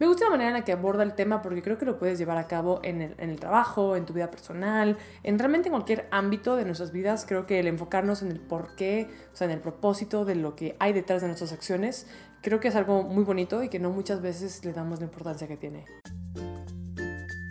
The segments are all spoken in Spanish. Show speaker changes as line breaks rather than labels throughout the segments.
Me gusta la manera en la que aborda el tema porque creo que lo puedes llevar a cabo en el, en el, trabajo, en tu vida personal, en realmente en cualquier ámbito de nuestras vidas. Creo que el enfocarnos en el por qué, o sea, en el propósito de lo que hay detrás de nuestras acciones, creo que es algo muy bonito y que no muchas veces le damos la importancia que tiene.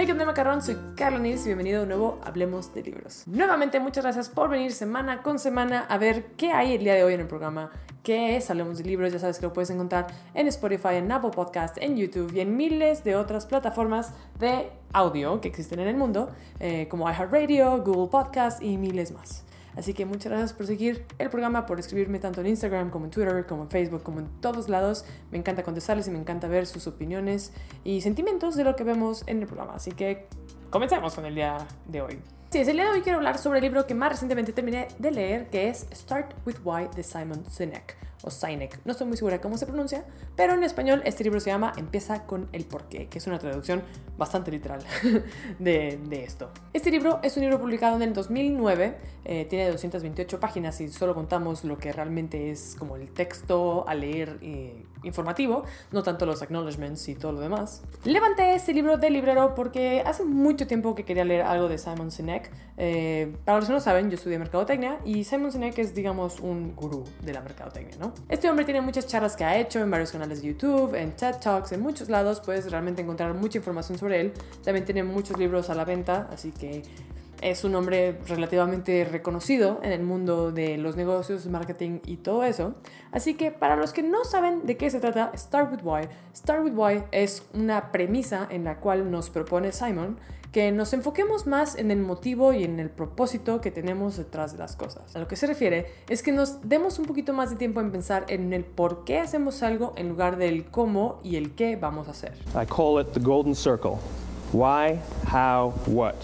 Hey, ¿qué onda, macarrón? Soy Carla Nils y bienvenido de nuevo a Hablemos de Libros. Nuevamente, muchas gracias por venir semana con semana a ver qué hay el día de hoy en el programa. ¿Qué es Hablemos de Libros? Ya sabes que lo puedes encontrar en Spotify, en Apple Podcast, en YouTube y en miles de otras plataformas de audio que existen en el mundo, eh, como iHeartRadio, Google Podcast y miles más. Así que muchas gracias por seguir el programa, por escribirme tanto en Instagram como en Twitter, como en Facebook, como en todos lados. Me encanta contestarles y me encanta ver sus opiniones y sentimientos de lo que vemos en el programa. Así que comencemos con el día de hoy. Sí, el día de hoy quiero hablar sobre el libro que más recientemente terminé de leer, que es Start with Why de Simon Sinek o Sinek. No estoy muy segura cómo se pronuncia, pero en español este libro se llama Empieza con el porqué, que es una traducción bastante literal de, de esto. Este libro es un libro publicado en el 2009, eh, tiene 228 páginas y solo contamos lo que realmente es como el texto a leer eh, informativo, no tanto los acknowledgements y todo lo demás. Levanté este libro del librero porque hace mucho tiempo que quería leer algo de Simon Sinek. Eh, para los que no saben, yo estudié mercadotecnia y Simon Sinek es, digamos, un gurú de la mercadotecnia, ¿no? Este hombre tiene muchas charlas que ha hecho en varios canales de YouTube, en TED Talks, en muchos lados puedes realmente encontrar mucha información sobre él. También tiene muchos libros a la venta, así que es un hombre relativamente reconocido en el mundo de los negocios, marketing y todo eso. Así que para los que no saben de qué se trata Start with Why, Start with Why es una premisa en la cual nos propone Simon que nos enfoquemos más en el motivo y en el propósito que tenemos detrás de las cosas. A lo que se refiere es que nos demos un poquito más de tiempo en pensar en el por qué hacemos algo en lugar del cómo y el qué vamos a hacer.
I call it the golden circle. Why, how, what.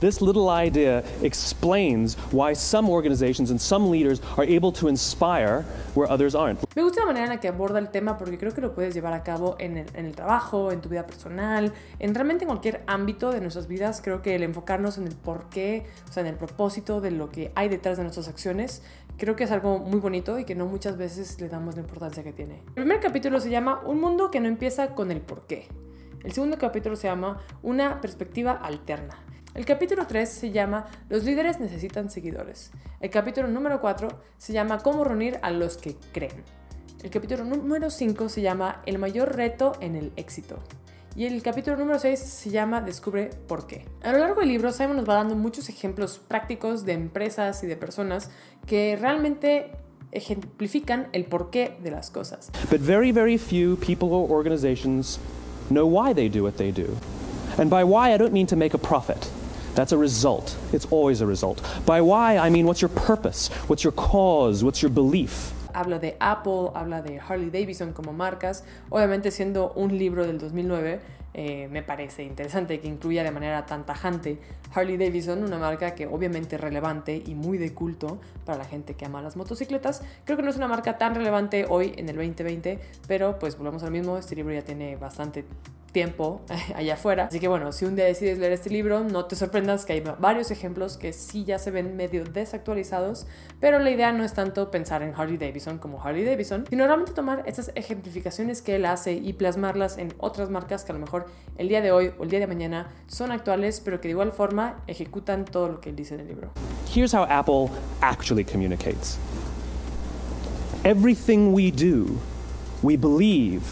This little idea explains why some organizations and some leaders are able to inspire where others aren't.
Me gusta la manera en la que aborda el tema porque creo que lo puedes llevar a cabo en el, en el trabajo, en tu vida personal, en realmente en cualquier ámbito de nuestras vidas. Creo que el enfocarnos en el por qué, o sea, en el propósito de lo que hay detrás de nuestras acciones, creo que es algo muy bonito y que no muchas veces le damos la importancia que tiene. El primer capítulo se llama Un mundo que no empieza con el por qué. El segundo capítulo se llama Una perspectiva alterna. El capítulo 3 se llama Los líderes necesitan seguidores. El capítulo número 4 se llama Cómo reunir a los que creen. El capítulo número 5 se llama El mayor reto en el éxito. Y el capítulo número 6 se llama Descubre por qué. A lo largo del libro, Simon nos va dando muchos ejemplos prácticos de empresas y de personas que realmente ejemplifican el porqué de las cosas.
But very, very few people or organizations know why they do what they do. And by why, I don't mean to make a profit. That's a result. It's always a result. By why, I mean what's your purpose? What's your cause? What's your belief?
Habla de Apple, habla de Harley Davidson como marcas. Obviamente siendo un libro del 2009, eh, me parece interesante que incluya de manera tan tajante Harley Davidson, una marca que obviamente es relevante y muy de culto para la gente que ama las motocicletas. Creo que no es una marca tan relevante hoy en el 2020, pero pues volvemos al mismo, este libro ya tiene bastante tiempo allá afuera. Así que bueno, si un día decides leer este libro, no te sorprendas que hay varios ejemplos que sí ya se ven medio desactualizados, pero la idea no es tanto pensar en Harley Davidson como Harley Davidson, sino realmente tomar esas ejemplificaciones que él hace y plasmarlas en otras marcas que a lo mejor el día de hoy o el día de mañana son actuales, pero que de igual forma ejecutan todo lo que él dice en el libro.
Here's how Apple actually communicates. Everything we do, we believe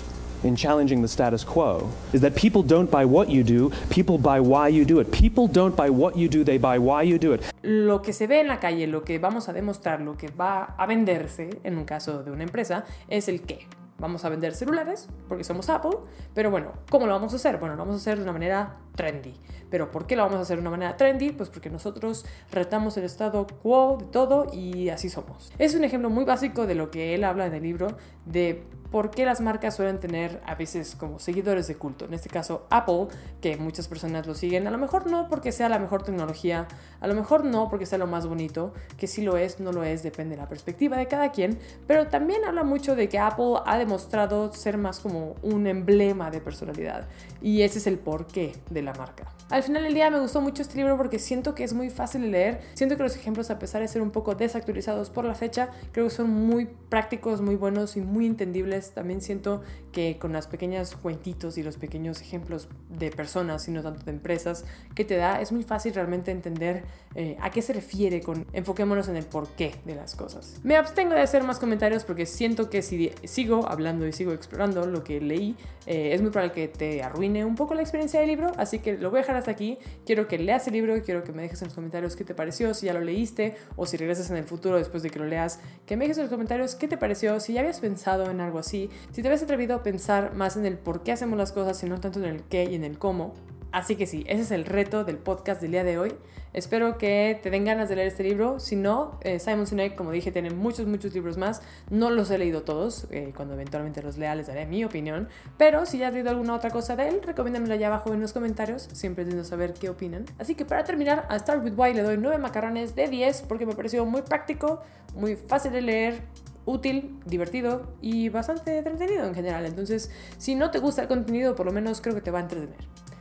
in challenging the status quo is that people don't buy what you do, people buy why you do it. People don't buy what you do, they buy why you do it.
Lo que se ve en la calle, lo que vamos a demostrar, lo que va a venderse en un caso de una empresa es el qué. vamos a vender celulares porque somos Apple, pero bueno, ¿cómo lo vamos a hacer? Bueno, lo vamos a hacer de una manera trendy. ¿Pero por qué lo vamos a hacer de una manera trendy? Pues porque nosotros retamos el estado quo de todo y así somos. Es un ejemplo muy básico de lo que él habla en el libro, de por qué las marcas suelen tener a veces como seguidores de culto. En este caso, Apple, que muchas personas lo siguen, a lo mejor no porque sea la mejor tecnología, a lo mejor no porque sea lo más bonito, que si lo es, no lo es, depende de la perspectiva de cada quien, pero también habla mucho de que Apple ha demostrado ser más como un emblema de personalidad y ese es el porqué de la marca. Al final del día me gustó mucho este libro porque siento que es muy fácil de leer, siento que los ejemplos a pesar de ser un poco desactualizados por la fecha, creo que son muy prácticos, muy buenos y muy entendibles. También siento que con las pequeñas cuentitos y los pequeños ejemplos de personas y no tanto de empresas que te da, es muy fácil realmente entender eh, a qué se refiere con enfoquémonos en el porqué de las cosas. Me abstengo de hacer más comentarios porque siento que si sigo hablando y sigo explorando lo que leí, eh, es muy probable que te arruine un poco la experiencia del libro, así que lo voy a dejar hasta aquí. Quiero que leas el libro, quiero que me dejes en los comentarios qué te pareció, si ya lo leíste o si regresas en el futuro después de que lo leas, que me dejes en los comentarios qué te pareció, si ya habías pensado en algo así, si te habías atrevido a pensar más en el por qué hacemos las cosas y no tanto en el qué y en el cómo. Así que sí, ese es el reto del podcast del día de hoy. Espero que te den ganas de leer este libro. Si no, eh, Simon Sinek, como dije, tiene muchos, muchos libros más. No los he leído todos. Eh, cuando eventualmente los lea les daré mi opinión. Pero si ya has leído alguna otra cosa de él, recomiéndamelo allá abajo en los comentarios. Siempre lindo saber qué opinan. Así que para terminar, a Start With Why le doy 9 macarrones de 10 porque me pareció muy práctico, muy fácil de leer, útil, divertido y bastante entretenido en general. Entonces, si no te gusta el contenido, por lo menos creo que te va a entretener.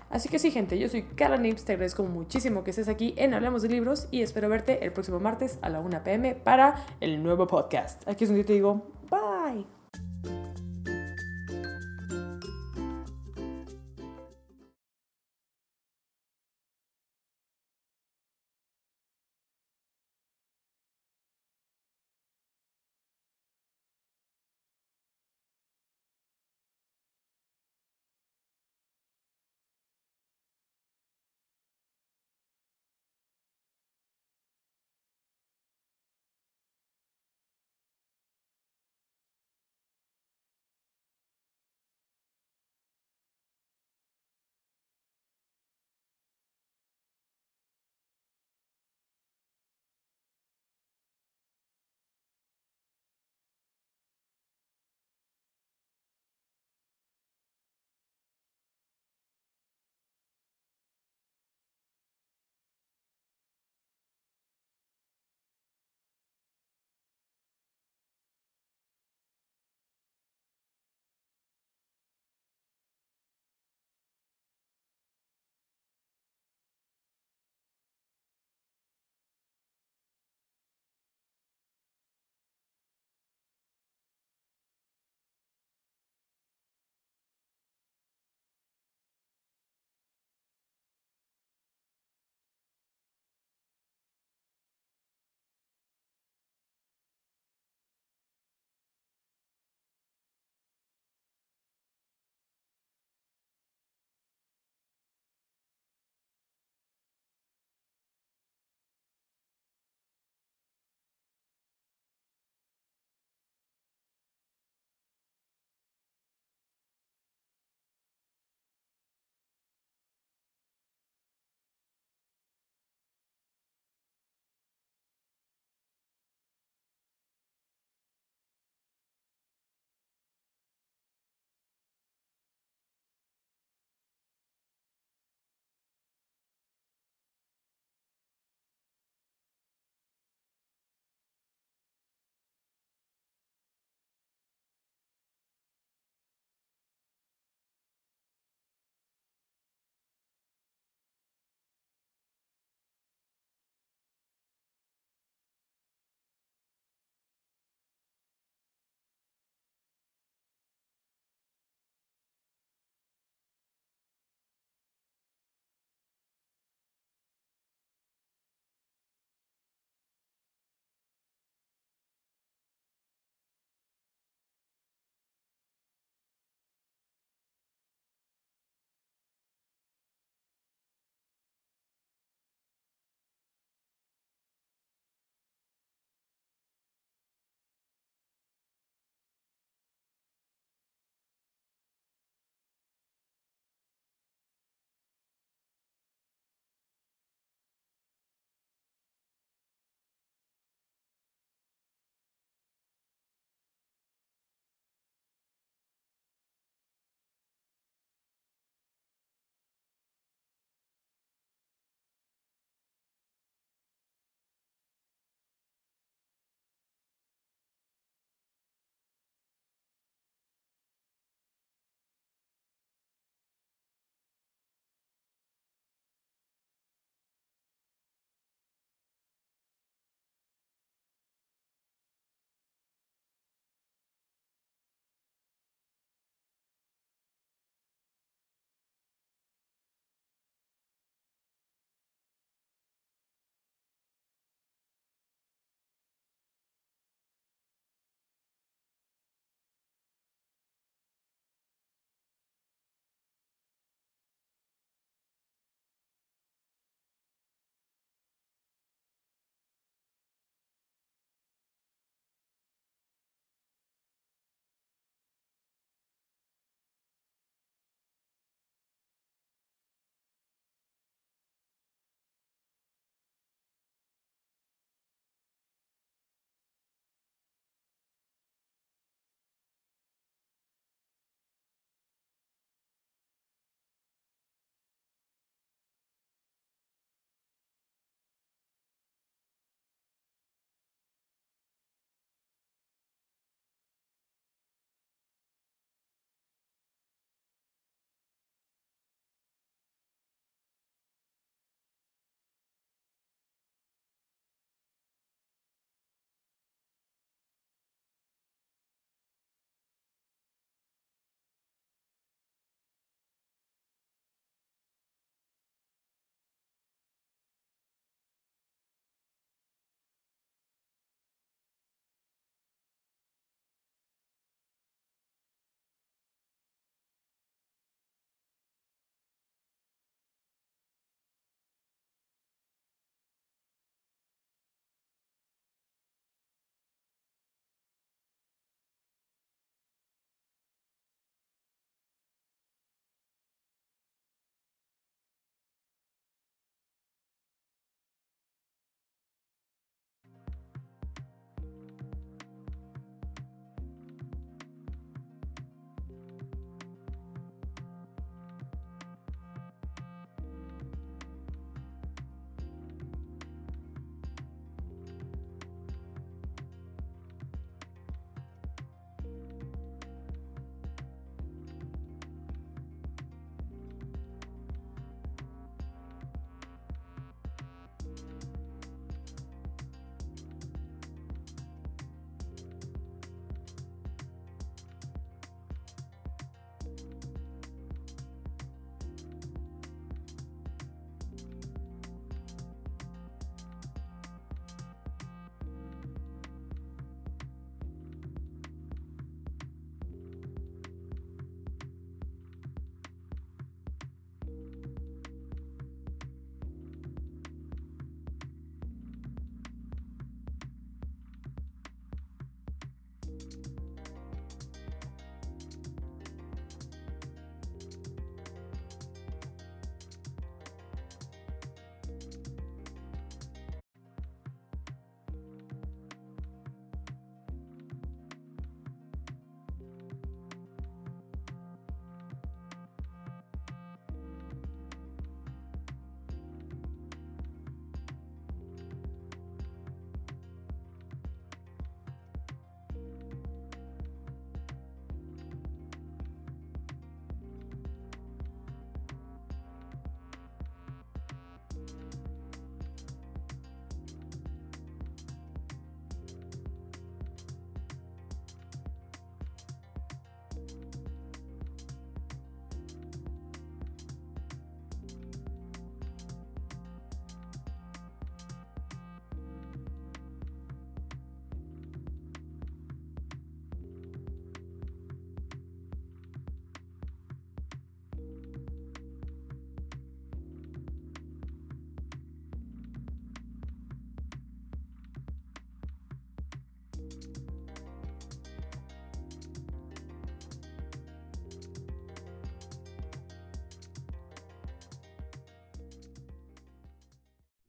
Así que sí, gente, yo soy Carla Nips, te agradezco muchísimo que estés aquí en Hablamos de Libros y espero verte el próximo martes a la 1 pm para el nuevo podcast. Aquí es donde te digo,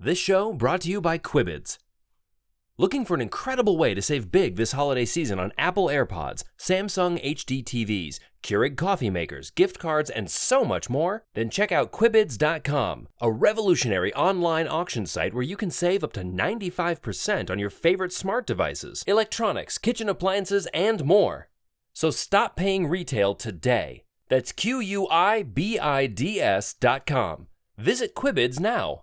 This show brought to you by Quibids. Looking for an incredible way to save big this holiday season on Apple AirPods, Samsung HD TVs, Keurig coffee makers, gift cards, and so much more? Then check out Quibids.com, a revolutionary online auction site where you can save up to 95% on your favorite smart devices, electronics, kitchen appliances, and more. So stop paying retail today. That's Q U I B I D S.com. Visit Quibids now.